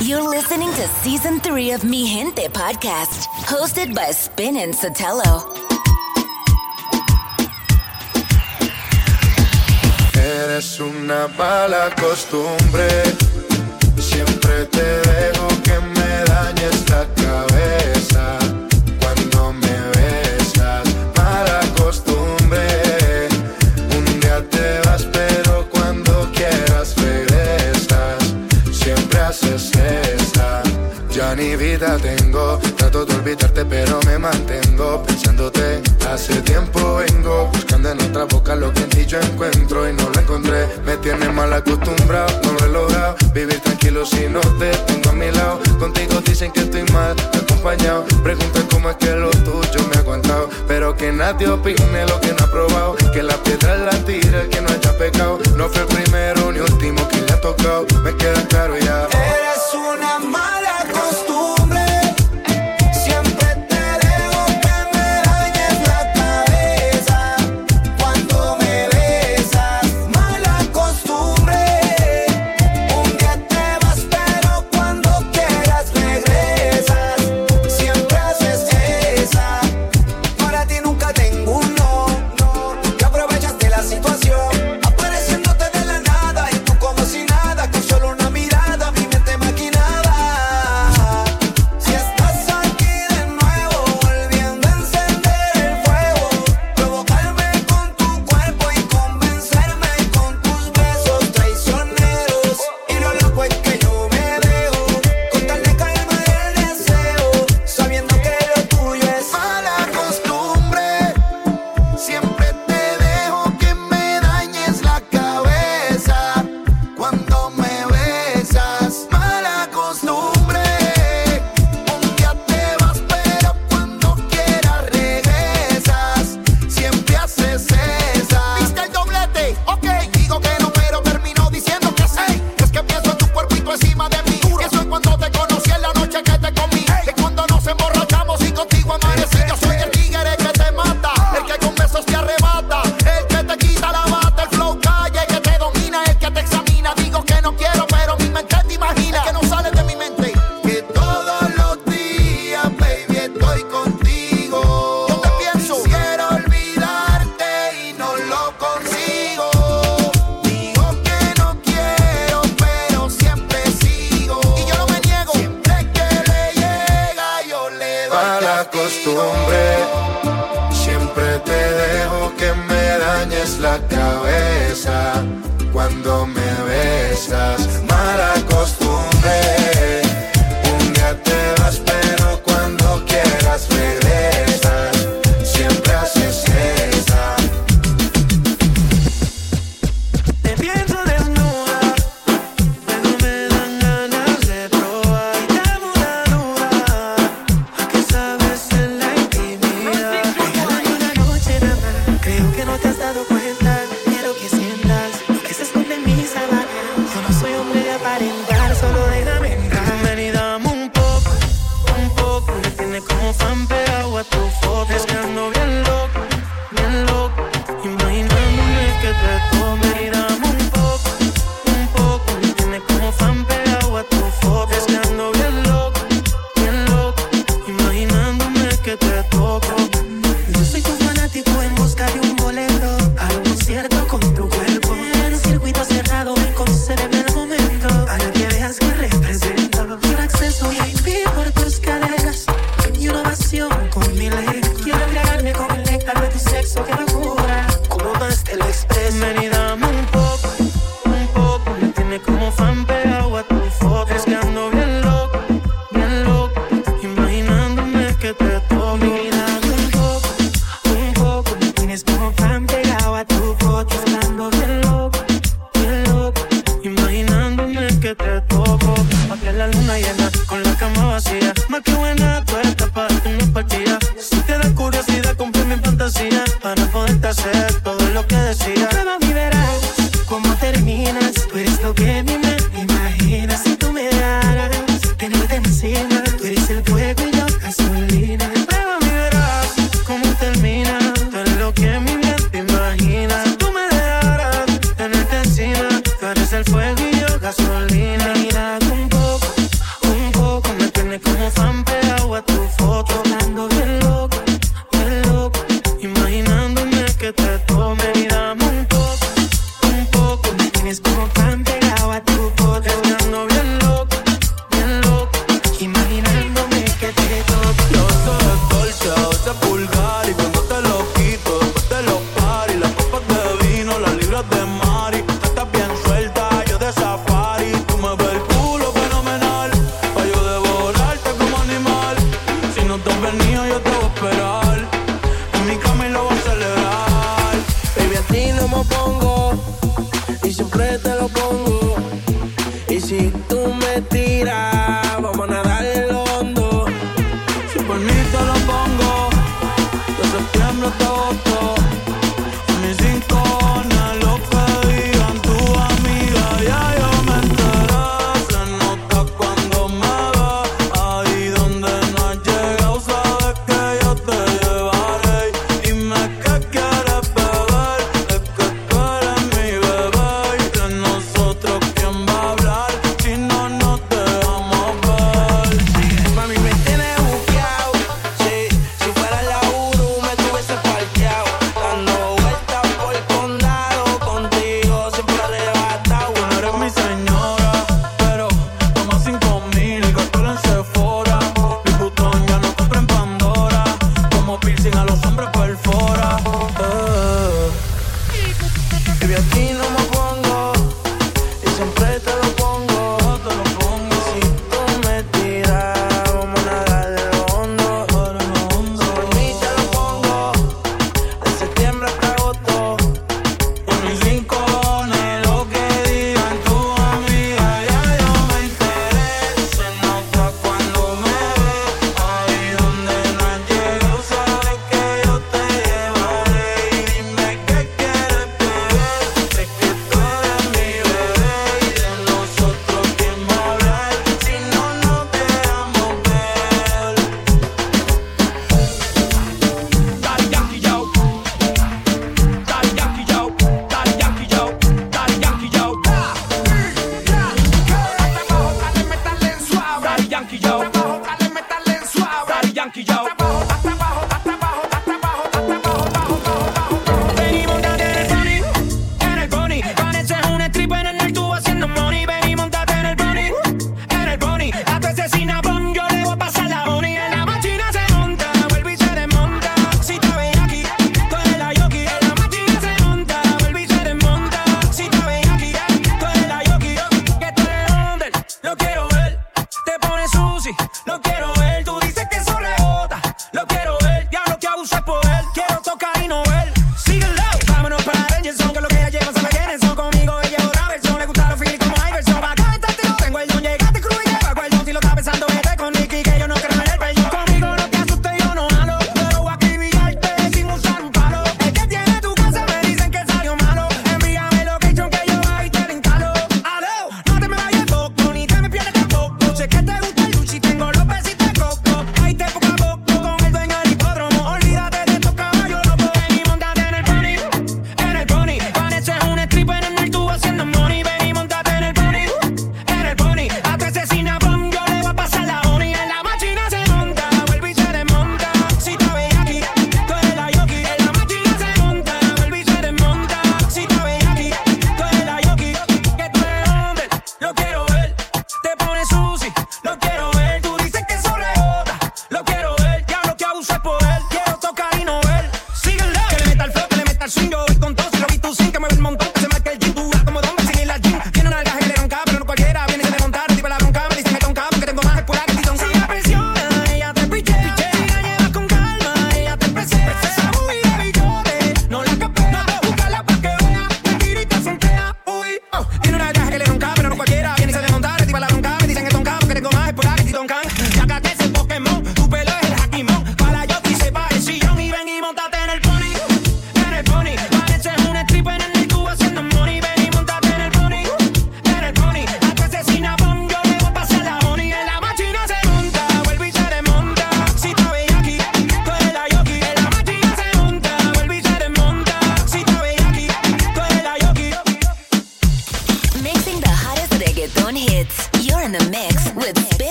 You're listening to season three of Mi Gente podcast, hosted by Spin and Sotelo. Eres una mala costumbre, siempre te dejo. tengo. Trato de olvidarte, pero me mantengo pensándote. Hace tiempo vengo buscando en otra boca lo que en ti yo encuentro y no lo encontré. Me tienes mal acostumbrado, no lo he logrado. Vivir tranquilo si no te tengo a mi lado. Contigo dicen que estoy mal te acompañado. Preguntan cómo es que lo tuyo me ha aguantado. Pero que nadie opine lo que no ha probado. Que la piedra la tira el que no haya pecado. No fue el primero ni último que le ha tocado. Me queda claro ya. Eres una mala. cuando me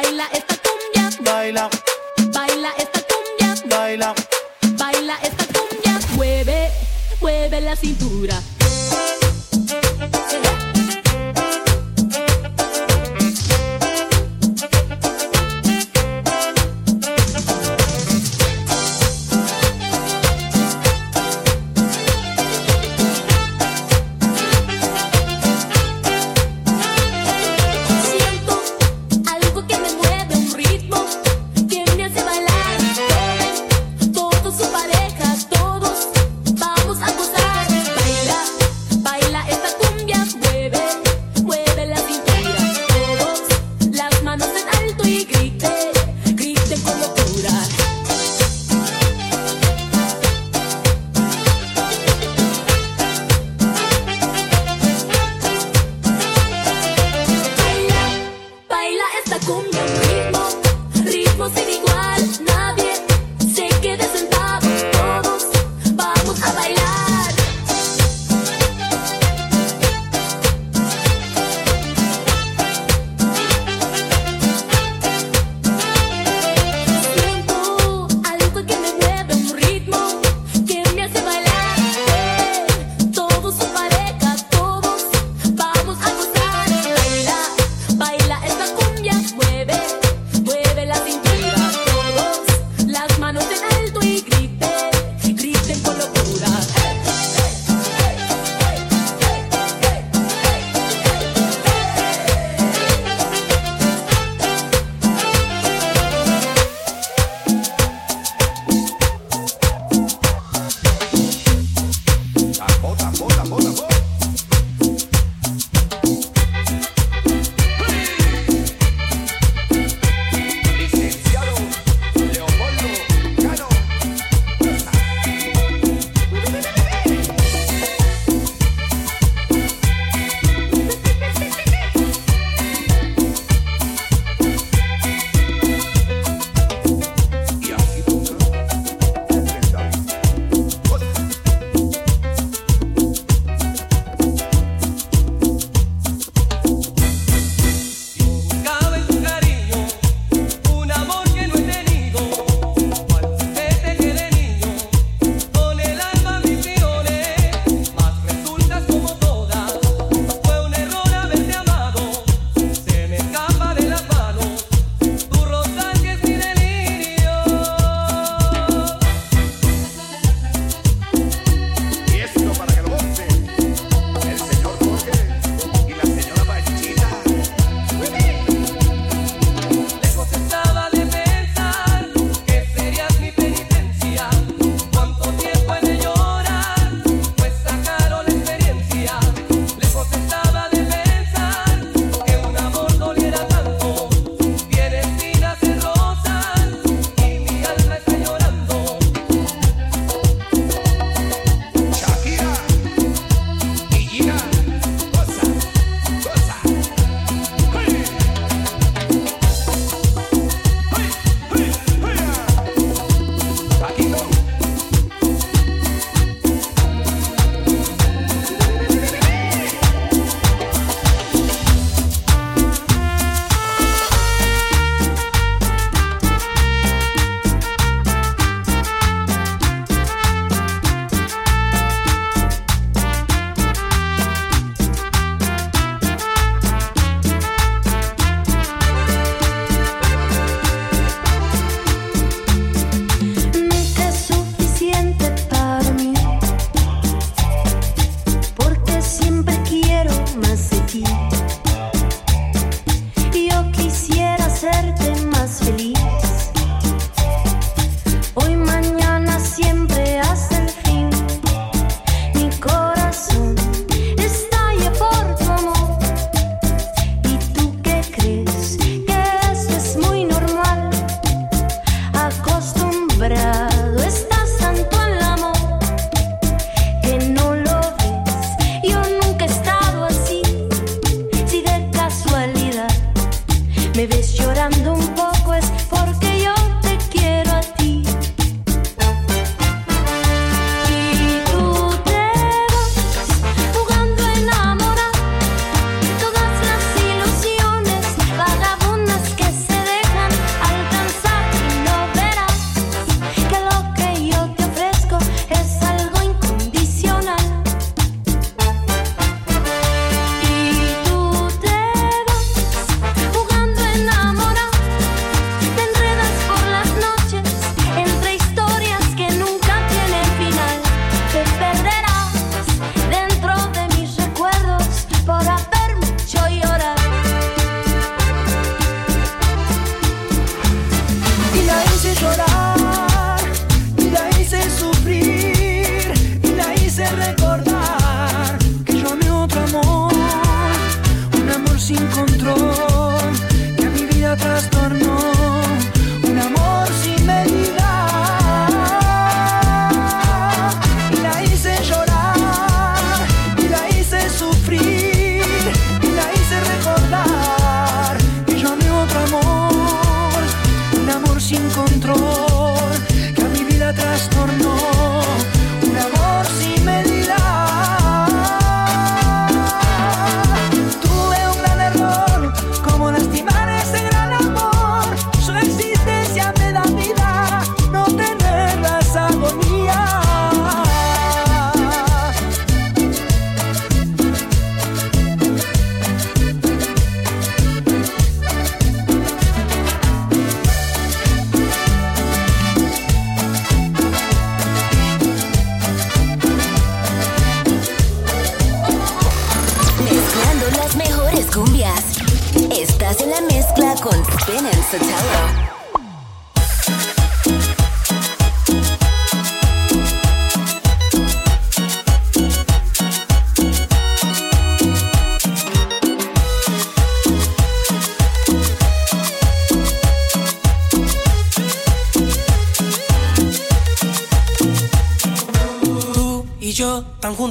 Baila esta cumbia. Baila. Baila esta cumbia. Baila. Baila esta cumbia. Mueve, mueve la cintura.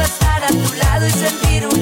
estar a tu lado y sentir un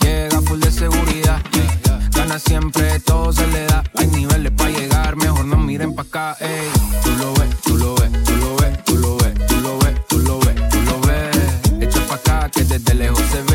Llega full de seguridad. Gana siempre, todo se le da. Hay niveles para llegar, mejor no miren pa' acá. ey. Tú lo ves, tú lo ves, tú lo ves, tú lo ves, tú lo ves, tú lo ves, tú lo ves. Echa pa' acá que desde lejos se ve.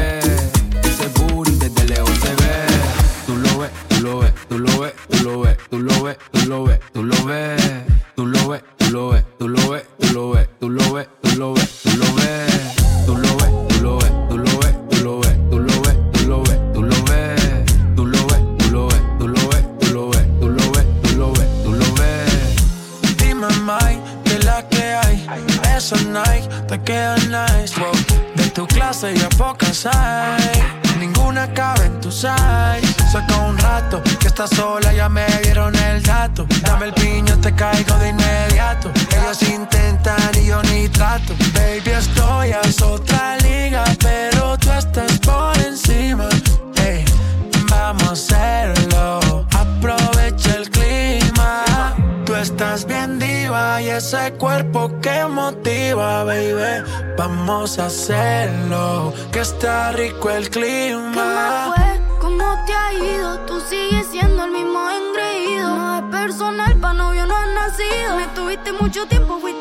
Rico el ¿Qué más clima. fue? ¿Cómo te ha ido? Tú sigues siendo el mismo engreído. No es personal, pa' novio no has nacido. Me tuviste mucho tiempo, fuiste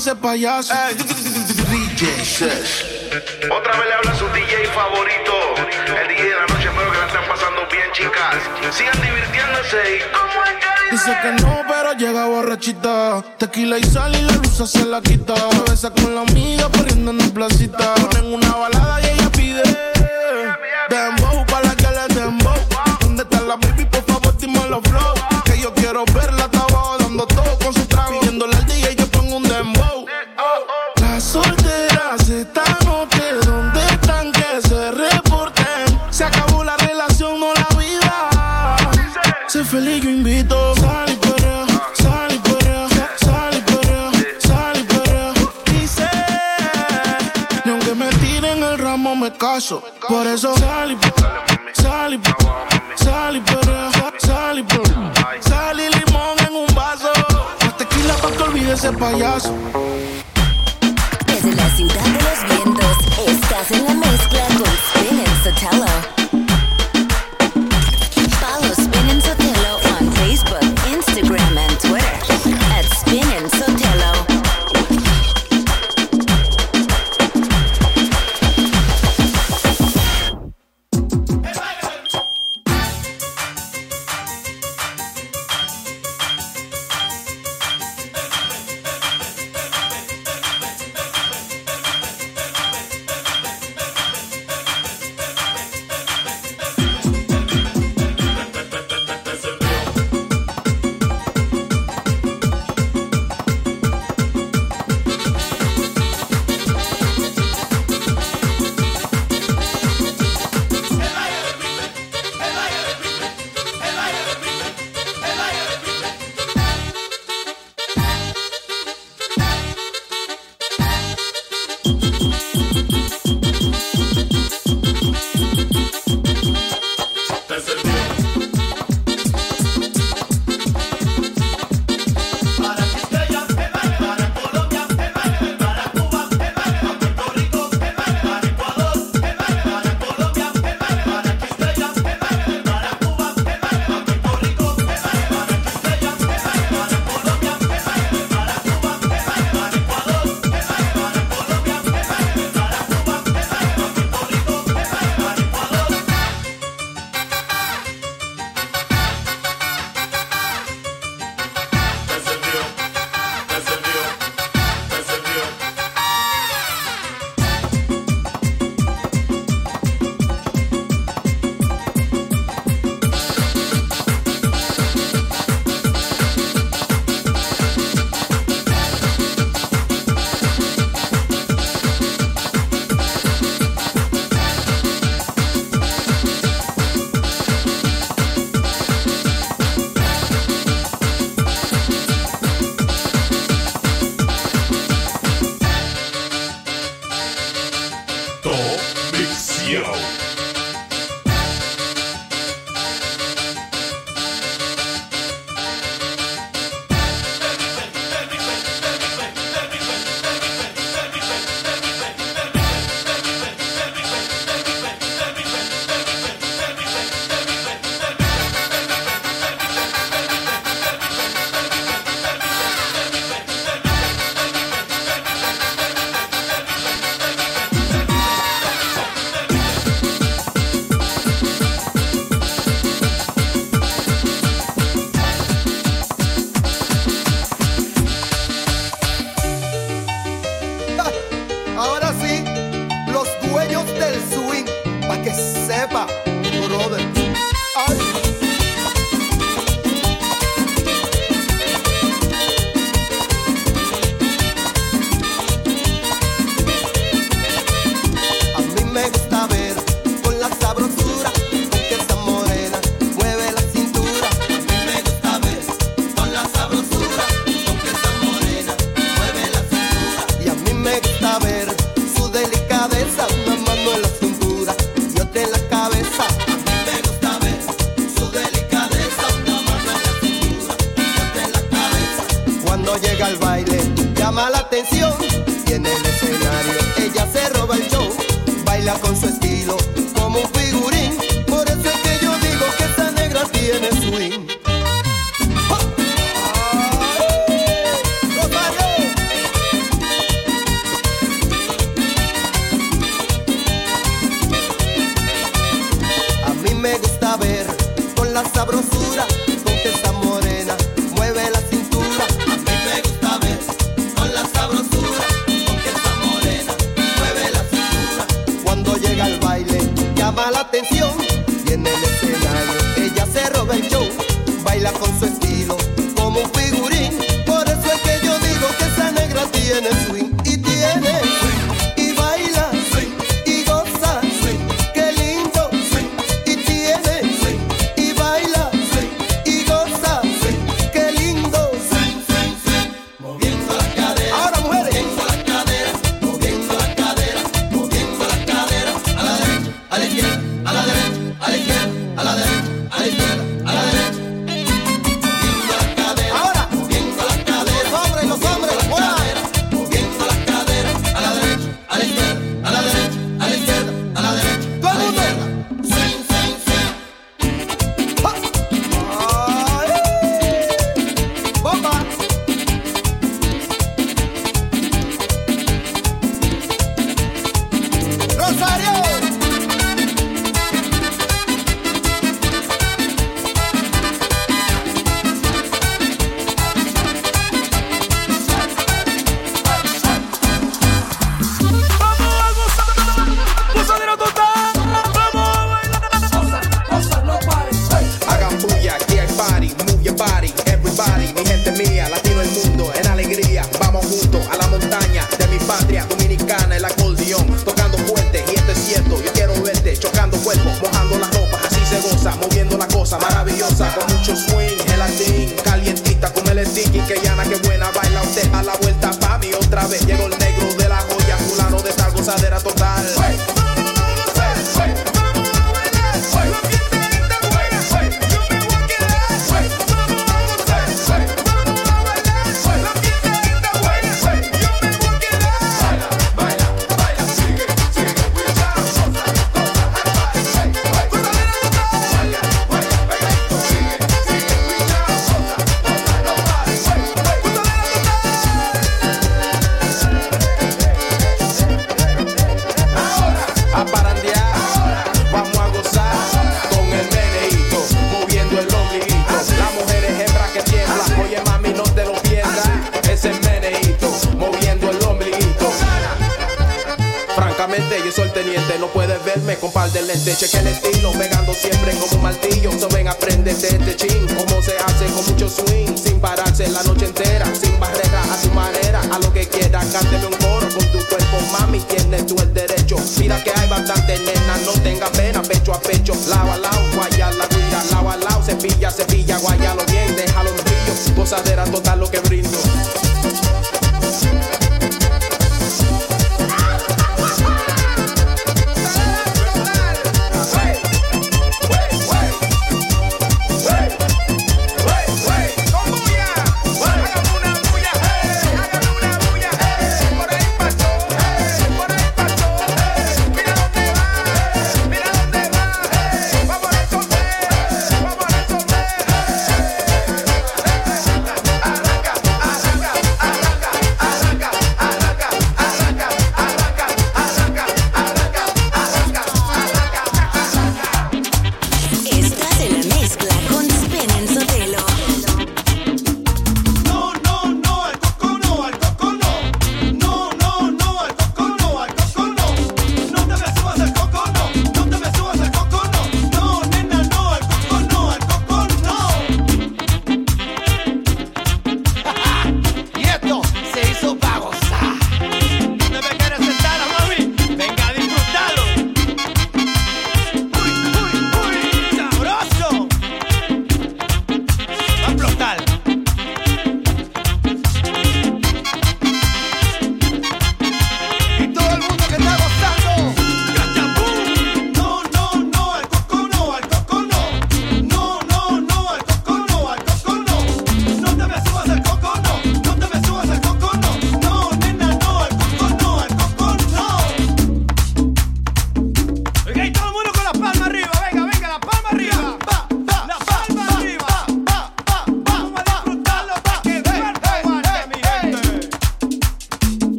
ese payaso. DJ Sesh. Otra vez le habla su DJ favorito. El DJ de la noche, espero que la estén pasando bien, chicas. Sigan divirtiéndose y como el Dice que no, pero llega borrachita. Tequila y sal y la luz se la quita. Cabeza con la amiga, poniendo en placita. Ponen una balada y ella pide. Dembow, para que le dembow. ¿Dónde está la baby? Por favor, dime los flow. Que yo quiero verla caso. Por eso salí, salí, salí, perrea, salí, salí limón en un vaso. Más tequila pa' que olvide ese payaso. Desde la ciudad de los vientos, estás en la mezcla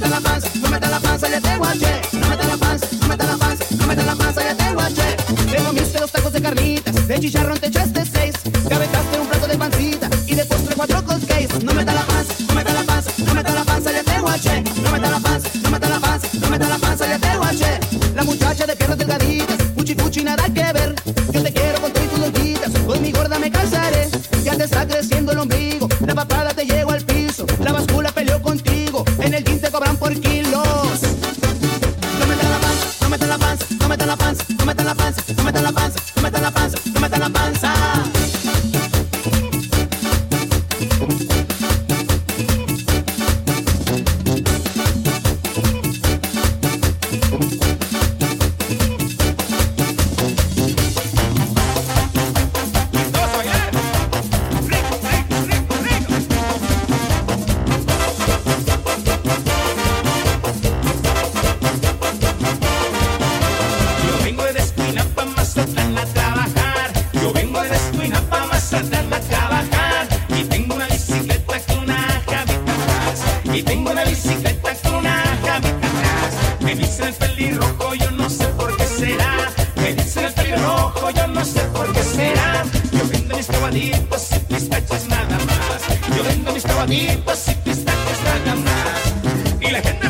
meta la panza, no meta la panza, le tengo ayer. No meta la panza, no meta la panza, no meta la panza, le tengo ayer. Te comiste los tacos de carnitas, de chicharrón te echaste seis. Te aventaste un plato de pancita y de postre cuatro cupcakes. No meta la panza, no meta la panza, no meta la panza, le tengo ayer. No meta la panza, no meta la panza, no meta la panza, le tengo ayer. La muchacha de piernas delgaditas. pacifista que están a más. Y la gente